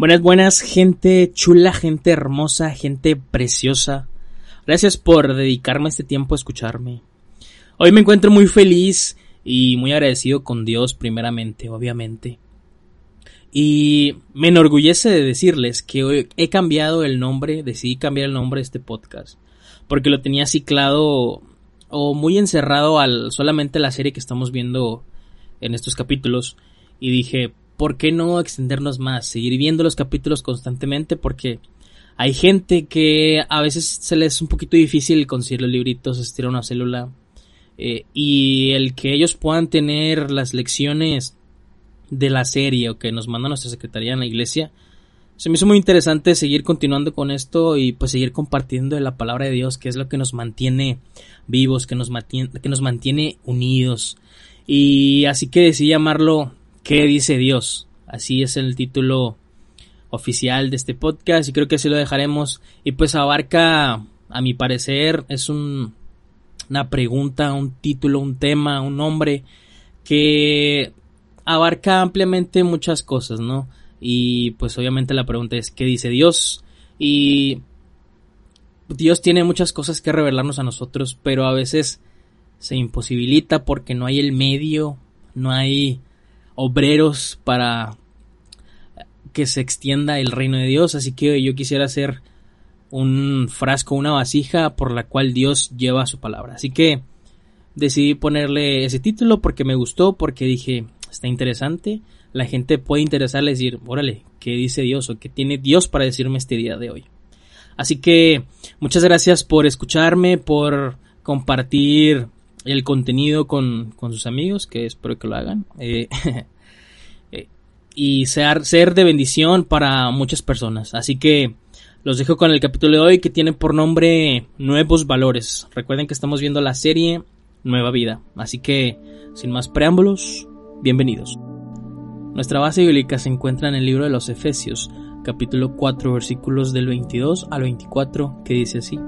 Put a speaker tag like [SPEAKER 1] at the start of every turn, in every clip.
[SPEAKER 1] Buenas, buenas, gente chula, gente hermosa, gente preciosa. Gracias por dedicarme este tiempo a escucarme. Hoy me encuentro muy feliz y muy agradecido con Dios primeramente, obviamente. Y me enorgullece de decirles que hoy he cambiado el nombre, decidí cambiar el nombre de este podcast, porque lo tenía ciclado o muy encerrado al solamente la serie que estamos viendo en estos capítulos y dije, ¿por qué no extendernos más? Seguir viendo los capítulos constantemente porque hay gente que a veces se les es un poquito difícil conseguir los libritos, asistir a una célula. Eh, y el que ellos puedan tener las lecciones de la serie o que nos manda nuestra secretaría en la iglesia, se me hizo muy interesante seguir continuando con esto y pues seguir compartiendo la palabra de Dios, que es lo que nos mantiene vivos, que nos mantiene, que nos mantiene unidos. Y así que decidí llamarlo ¿Qué dice Dios? Así es el título oficial de este podcast y creo que así lo dejaremos. Y pues abarca, a mi parecer, es un, una pregunta, un título, un tema, un nombre que abarca ampliamente muchas cosas, ¿no? Y pues obviamente la pregunta es, ¿qué dice Dios? Y Dios tiene muchas cosas que revelarnos a nosotros, pero a veces se imposibilita porque no hay el medio, no hay obreros para que se extienda el reino de Dios. Así que yo quisiera hacer un frasco, una vasija por la cual Dios lleva su palabra. Así que decidí ponerle ese título porque me gustó, porque dije, está interesante. La gente puede interesarle decir, órale, ¿qué dice Dios o qué tiene Dios para decirme este día de hoy? Así que muchas gracias por escucharme, por compartir el contenido con, sus amigos, que espero que lo hagan. Eh, eh, y ser, ser de bendición para muchas personas. Así que los dejo con el capítulo de hoy que tiene por nombre Nuevos Valores. Recuerden que estamos viendo la serie Nueva Vida. Así que, sin más preámbulos, bienvenidos. Nuestra base bíblica se encuentra en el libro de los Efesios, capítulo 4, versículos del 22 al 24, que dice así.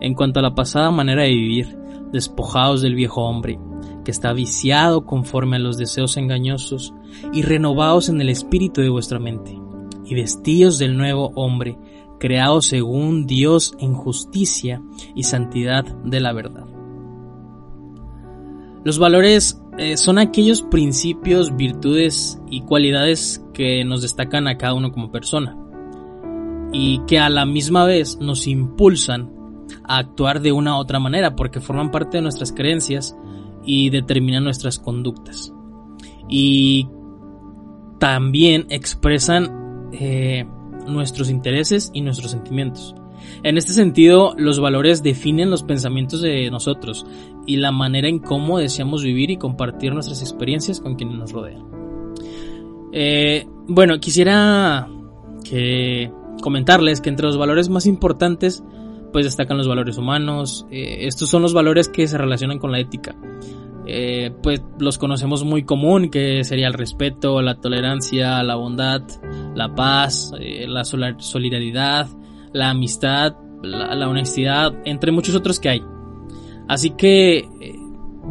[SPEAKER 1] En cuanto a la pasada manera de vivir, despojados del viejo hombre, que está viciado conforme a los deseos engañosos, y renovados en el espíritu de vuestra mente, y vestidos del nuevo hombre, creado según Dios en justicia y santidad de la verdad. Los valores eh, son aquellos principios, virtudes y cualidades que nos destacan a cada uno como persona y que a la misma vez nos impulsan a actuar de una u otra manera porque forman parte de nuestras creencias y determinan nuestras conductas. Y también expresan eh, nuestros intereses y nuestros sentimientos. En este sentido, los valores definen los pensamientos de nosotros y la manera en cómo deseamos vivir y compartir nuestras experiencias con quienes nos rodean. Eh, bueno, quisiera que comentarles que entre los valores más importantes pues destacan los valores humanos. Eh, estos son los valores que se relacionan con la ética. Eh, pues los conocemos muy común, que sería el respeto, la tolerancia, la bondad, la paz, eh, la solidaridad, la amistad, la, honestidad, entre muchos otros que hay. Así que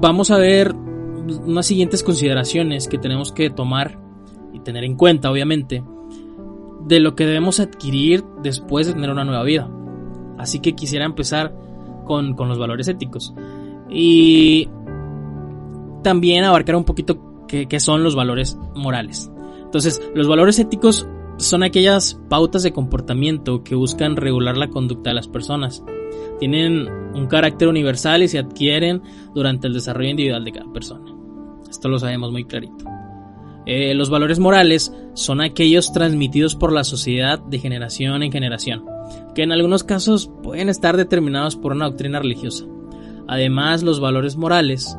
[SPEAKER 1] vamos a ver unas siguientes consideraciones que tenemos que tomar y tener en cuenta, obviamente, de lo que debemos adquirir después de tener una nueva vida. Así que quisiera empezar con, los valores éticos. Y también abarcar un poquito qué, son los valores morales. Entonces, los valores éticos son aquellas pautas de comportamiento que buscan regular la conducta de las personas. Tienen un carácter universal y se adquieren durante el desarrollo individual de cada persona. Esto lo sabemos muy clarito. Eh, los valores morales son aquellos transmitidos por la sociedad de generación en generación que en algunos casos pueden estar determinados por una doctrina religiosa. Además, los valores morales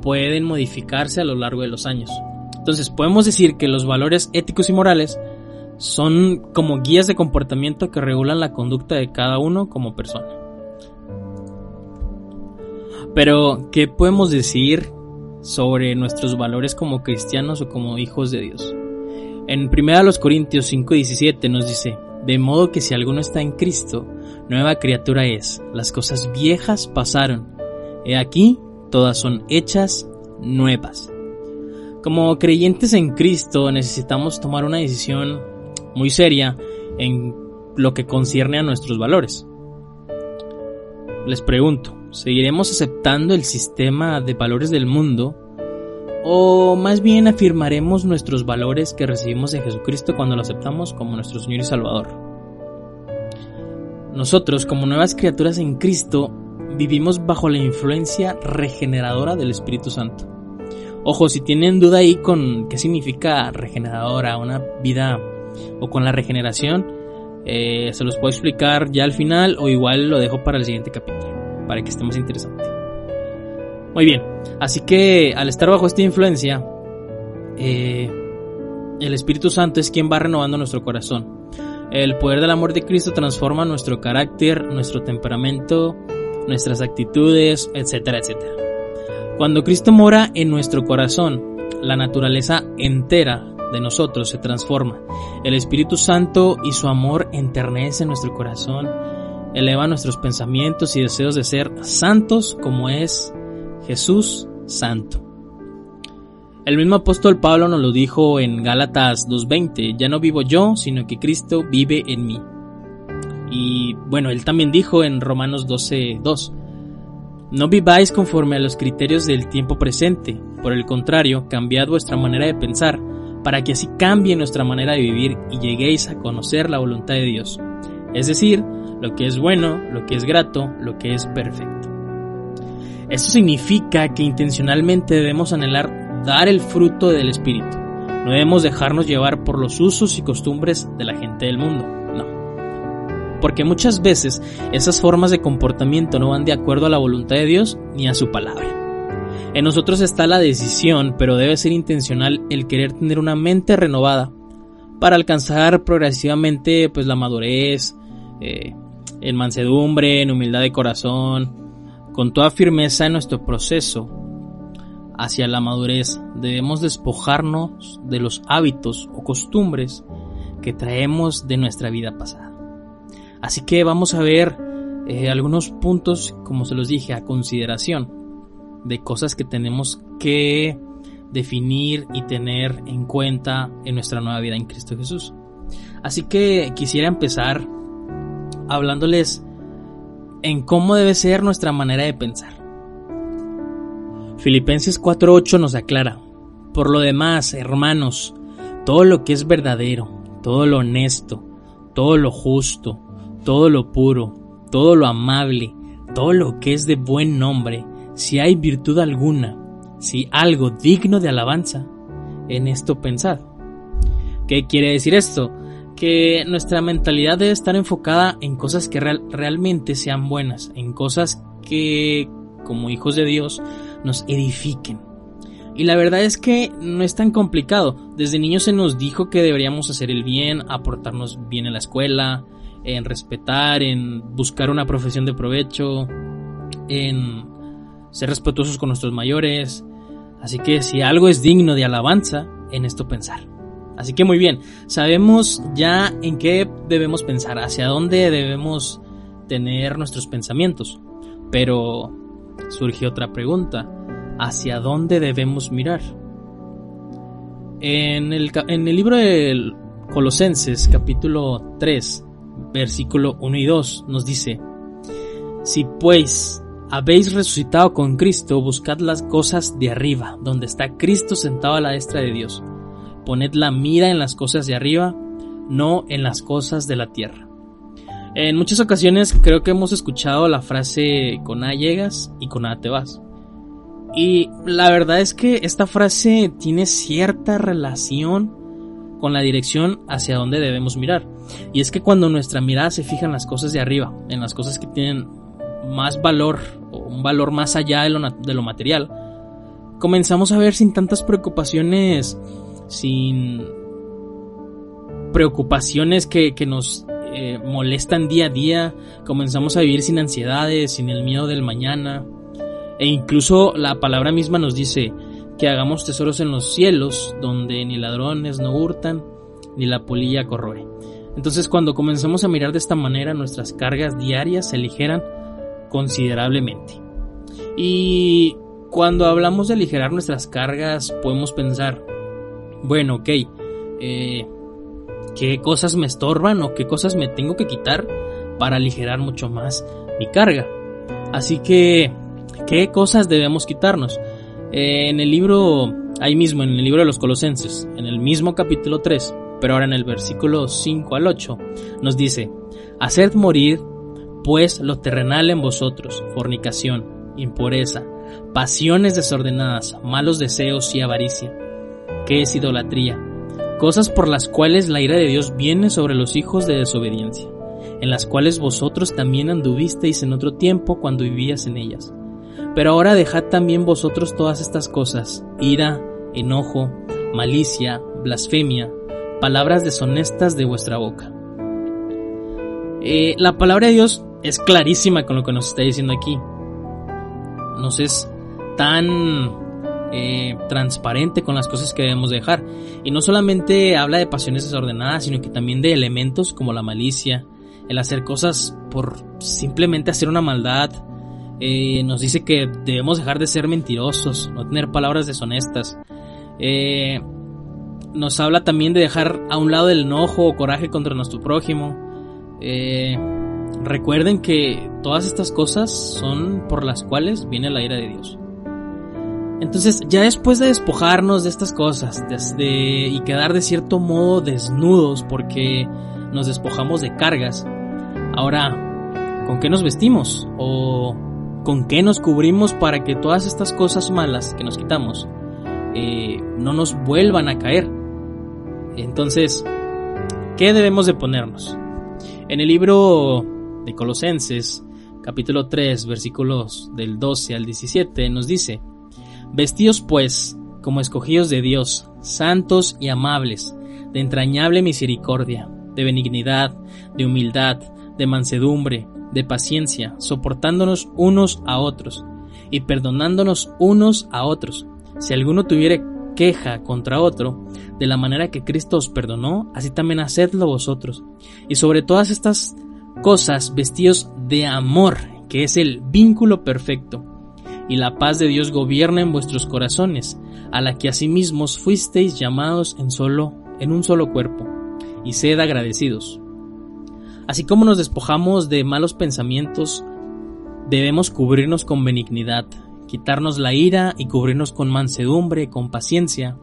[SPEAKER 1] pueden modificarse a lo largo de los años. Entonces, podemos decir que los valores éticos y morales son como guías de comportamiento que regulan la conducta de cada uno como persona. Pero, ¿qué podemos decir sobre nuestros valores como cristianos o como hijos de Dios? En 1 Corintios 5:17 nos dice, de modo que si alguno está en Cristo, nueva criatura es. Las cosas viejas pasaron. He aquí, todas son hechas nuevas. Como creyentes en Cristo necesitamos tomar una decisión muy seria en lo que concierne a nuestros valores. Les pregunto, ¿seguiremos aceptando el sistema de valores del mundo o más bien afirmaremos nuestros valores que recibimos de Jesucristo cuando lo aceptamos como nuestro Señor y Salvador? Nosotros, como nuevas criaturas en Cristo, vivimos bajo la influencia regeneradora del Espíritu Santo. Ojo, si tienen duda ahí con qué significa regeneradora, una vida o con la regeneración, eh, se los puedo explicar ya al final o igual lo dejo para el siguiente capítulo, para que esté más interesante. Muy bien, así que al estar bajo esta influencia, eh, el Espíritu Santo es quien va renovando nuestro corazón. El poder del amor de Cristo transforma nuestro carácter, nuestro temperamento, nuestras actitudes, etcétera, etcétera. Cuando Cristo mora en nuestro corazón, la naturaleza entera de nosotros se transforma. El Espíritu Santo y su amor enternece nuestro corazón, eleva nuestros pensamientos y deseos de ser santos como es Jesús santo. El mismo apóstol Pablo nos lo dijo en Gálatas 2.20, ya no vivo yo, sino que Cristo vive en mí. Y bueno, él también dijo en Romanos 12.2, no viváis conforme a los criterios del tiempo presente, por el contrario, cambiad vuestra manera de pensar, para que así cambie nuestra manera de vivir y lleguéis a conocer la voluntad de Dios, es decir, lo que es bueno, lo que es grato, lo que es perfecto. Esto significa que intencionalmente debemos anhelar dar el fruto del Espíritu. No debemos dejarnos llevar por los usos y costumbres de la gente del mundo, no. Porque muchas veces esas formas de comportamiento no van de acuerdo a la voluntad de Dios ni a su palabra. En nosotros está la decisión, pero debe ser intencional el querer tener una mente renovada para alcanzar progresivamente pues la madurez, eh, en mansedumbre, en humildad de corazón, con toda firmeza en nuestro proceso hacia la madurez. Debemos despojarnos de los hábitos o costumbres que traemos de nuestra vida pasada. Así que vamos a ver eh, algunos puntos, como se los dije, a consideración de cosas que tenemos que definir y tener en cuenta en nuestra nueva vida en Cristo Jesús. Así que quisiera empezar hablándoles en cómo debe ser nuestra manera de pensar. Filipenses 4:8 nos aclara, por lo demás, hermanos, todo lo que es verdadero, todo lo honesto, todo lo justo, todo lo puro, todo lo amable, todo lo que es de buen nombre, si hay virtud alguna, si algo digno de alabanza, en esto pensad. ¿Qué quiere decir esto? Que nuestra mentalidad debe estar enfocada en cosas que realmente sean buenas, en cosas que, como hijos de Dios, nos edifiquen. Y la verdad es que no es tan complicado. Desde niños se nos dijo que deberíamos hacer el bien, aportarnos bien en la escuela, en respetar, en buscar una profesión de provecho, en ser respetuosos con nuestros mayores. Así que si algo es digno de alabanza, en esto pensar. Así que muy bien, sabemos ya en qué debemos pensar, hacia dónde debemos tener nuestros pensamientos. Pero surge otra pregunta, ¿hacia dónde debemos mirar? En el, en el libro de Colosenses capítulo 3, versículo 1 y 2 nos dice, Si pues habéis resucitado con Cristo, buscad las cosas de arriba, donde está Cristo sentado a la destra de Dios. Poned la mira en las cosas de arriba, no en las cosas de la tierra. En muchas ocasiones creo que hemos escuchado la frase con A llegas y con A te vas. Y la verdad es que esta frase tiene cierta relación con la dirección hacia donde debemos mirar. Y es que cuando nuestra mirada se fija en las cosas de arriba, en las cosas que tienen más valor o un valor más allá de lo, de lo material, comenzamos a ver sin tantas preocupaciones, sin preocupaciones que, nos eh, molestan día a día, comenzamos a vivir sin ansiedades, sin el miedo del mañana, e incluso la palabra misma nos dice que hagamos tesoros en los cielos, donde ni ladrones no hurtan, ni la polilla corroe. Entonces cuando comenzamos a mirar de esta manera, nuestras cargas diarias se aligeran considerablemente. Y cuando hablamos de aligerar nuestras cargas, podemos pensar, bueno, ok, eh, qué cosas me estorban o qué cosas me tengo que quitar para aligerar mucho más mi carga. Así que, ¿qué cosas debemos quitarnos? Eh, en el libro, ahí mismo, en el libro de los Colosenses, en el mismo capítulo 3, pero ahora en el versículo 5 al 8, nos dice, Haced morir, pues, lo terrenal en vosotros, fornicación, impureza, pasiones desordenadas, malos deseos y avaricia, es idolatría, cosas por las cuales la ira de Dios viene sobre los hijos de desobediencia en las cuales vosotros también anduvisteis en otro tiempo cuando vivías en ellas. Pero ahora dejad también vosotros todas estas cosas, ira, enojo, malicia, blasfemia, palabras deshonestas de vuestra boca. Eh, la palabra de Dios es clarísima con lo que nos está diciendo aquí. Nos es tan eh, transparente con las cosas que debemos dejar. Y no solamente habla de pasiones desordenadas, sino que también de elementos como la malicia, el hacer cosas por simplemente hacer una maldad. Eh, nos dice que debemos dejar de ser mentirosos, no tener palabras deshonestas. Eh, nos habla también de dejar a un lado el enojo o coraje contra nuestro prójimo. Recuerden que todas estas cosas son por las cuales viene la ira de Dios. Entonces, ya después de despojarnos de estas cosas y quedar de cierto modo desnudos porque nos despojamos de cargas, Ahora, ¿con qué nos vestimos? ¿O con qué nos cubrimos para que todas estas cosas malas que nos quitamos eh, no nos vuelvan a caer? Entonces, ¿qué debemos de ponernos? En el libro de Colosenses, capítulo 3, versículos del 12 al 17, nos dice, Vestíos pues como escogidos de Dios, santos y amables, de entrañable misericordia, de benignidad, de humildad, de mansedumbre, de paciencia, soportándonos unos a otros y perdonándonos unos a otros. Si alguno tuviere queja contra otro, de la manera que Cristo os perdonó, así también hacedlo vosotros. Y sobre todas estas cosas, vestidos de amor, que es el vínculo perfecto. Y la paz de Dios gobierna en vuestros corazones, a la que asimismo fuisteis llamados en solo en un solo cuerpo, y sed agradecidos. Así como nos despojamos de malos pensamientos, debemos cubrirnos con benignidad, quitarnos la ira y cubrirnos con mansedumbre, con paciencia,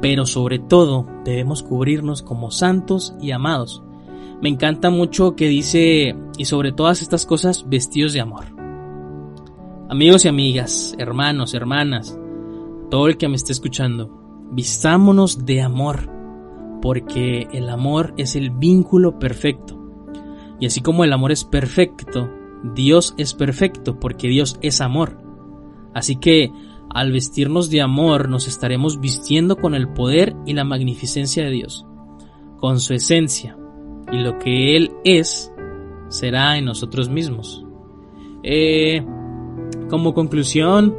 [SPEAKER 1] pero sobre todo debemos cubrirnos como santos y amados. Me encanta mucho que dice, y sobre todas estas cosas, vestidos de amor. Amigos y amigas, hermanos, hermanas, todo el que me esté escuchando, vistámonos de amor, porque el amor es el vínculo perfecto. Y así como el amor es perfecto, Dios es perfecto, porque Dios es amor. Así que al vestirnos de amor nos estaremos vistiendo con el poder y la magnificencia de Dios, con su esencia, y lo que Él es será en nosotros mismos. Eh, como conclusión,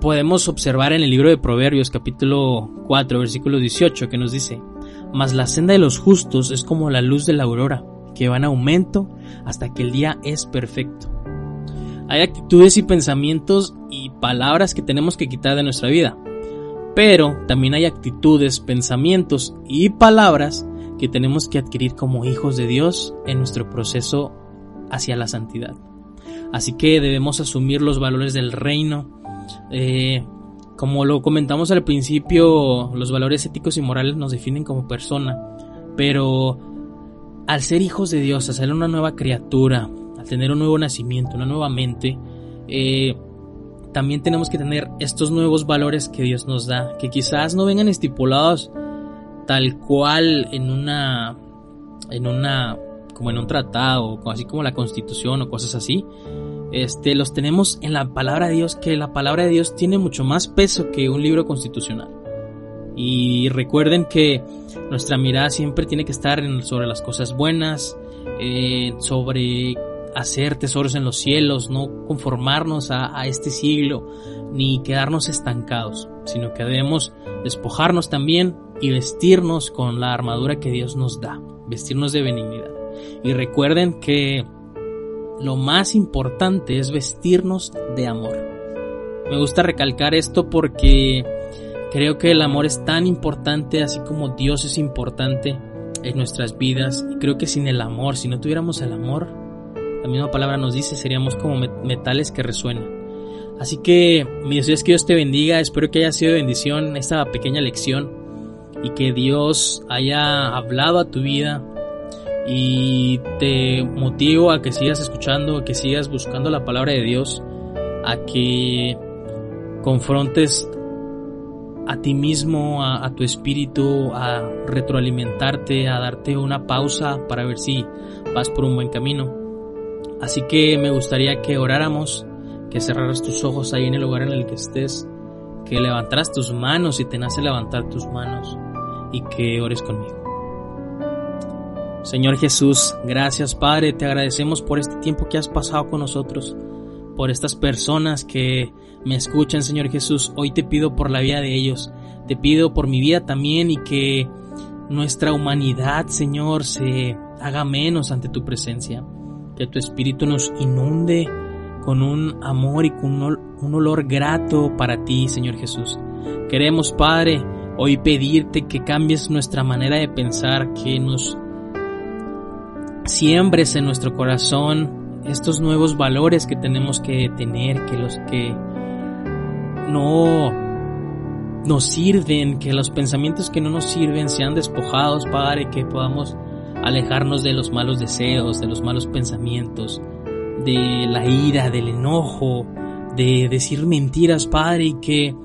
[SPEAKER 1] podemos observar en el libro de Proverbios capítulo 4 versículo 18 que nos dice, Mas la senda de los justos es como la luz de la aurora, que va en aumento hasta que el día es perfecto. Hay actitudes y pensamientos y palabras que tenemos que quitar de nuestra vida, pero también hay actitudes, pensamientos y palabras que tenemos que adquirir como hijos de Dios en nuestro proceso hacia la santidad. Así que debemos asumir los valores del reino, eh, como lo comentamos al principio, los valores éticos y morales nos definen como persona, pero al ser hijos de Dios, al ser una nueva criatura, al tener un nuevo nacimiento, una nueva mente, eh, también tenemos que tener estos nuevos valores que Dios nos da, que quizás no vengan estipulados tal cual en una, en una, como en un tratado, así como la Constitución o cosas así, este, los tenemos en la palabra de Dios, que la palabra de Dios tiene mucho más peso que un libro constitucional. Y recuerden que nuestra mirada siempre tiene que estar sobre las cosas buenas, eh, sobre hacer tesoros en los cielos, no conformarnos a, a, este siglo, ni quedarnos estancados, sino que debemos despojarnos también y vestirnos con la armadura que Dios nos da, vestirnos de benignidad. Y recuerden que lo más importante es vestirnos de amor. Me gusta recalcar esto porque Creo que el amor es tan importante, así como Dios es importante en nuestras vidas. Y creo que sin el amor, si no tuviéramos el amor, la misma palabra nos dice, seríamos como metales que resuenan. Así que mi deseo es que Dios te bendiga, espero que haya sido de bendición esta pequeña lección y que Dios haya hablado a tu vida y te motivo a que sigas escuchando, a que sigas buscando la palabra de Dios, a que confrontes a ti mismo, a, tu espíritu, a retroalimentarte, a darte una pausa para ver si vas por un buen camino. Así que me gustaría que oráramos que cerraras tus ojos ahí en el lugar en el que estés, que levantaras tus manos y te nace levantar tus manos y que ores conmigo. Señor Jesús, gracias Padre, te agradecemos por este tiempo que has pasado con nosotros, por estas personas que me escuchan, Señor Jesús. Hoy te pido por la vida de ellos, te pido por mi vida también y que nuestra humanidad, Señor, se haga menos ante tu presencia, que tu Espíritu nos inunde con un amor y con un olor grato para ti, Señor Jesús. Queremos, Padre, hoy pedirte que cambies nuestra manera de pensar, que nos siembres en nuestro corazón estos nuevos valores que tenemos que tener, que los que no nos sirven, que los pensamientos que no nos sirven sean despojados, Padre, que podamos alejarnos de los malos deseos, de los malos pensamientos, de la ira, del enojo, de decir mentiras, Padre, y que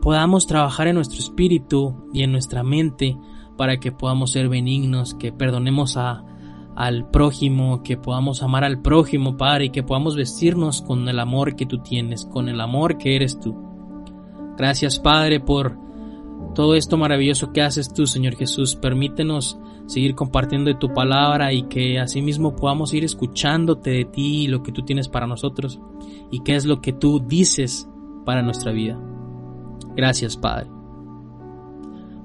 [SPEAKER 1] podamos trabajar en nuestro espíritu y en nuestra mente para que podamos ser benignos, que perdonemos a, al prójimo, que podamos amar al prójimo, Padre, y que podamos vestirnos con el amor que tú tienes, con el amor que eres tú. Gracias, Padre, por todo esto maravilloso que haces tú, Señor Jesús. Permítenos seguir compartiendo de tu palabra y que asimismo podamos ir escuchándote de ti y lo que tú tienes para nosotros y qué es lo que tú dices para nuestra vida. Gracias, Padre.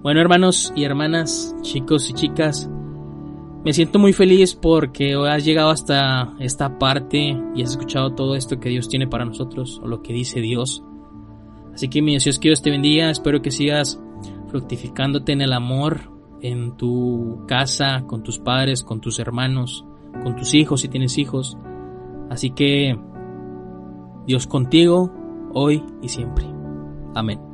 [SPEAKER 1] Bueno, hermanos y hermanas, chicos y chicas, me siento muy feliz porque has llegado hasta esta parte y has escuchado todo esto que Dios tiene para nosotros o lo que dice Dios. Así que mi es que Dios te bendiga, espero que sigas fructificándote en el amor, en tu casa, con tus padres, con tus hermanos, con tus hijos si tienes hijos. Así que Dios contigo, hoy y siempre. Amén.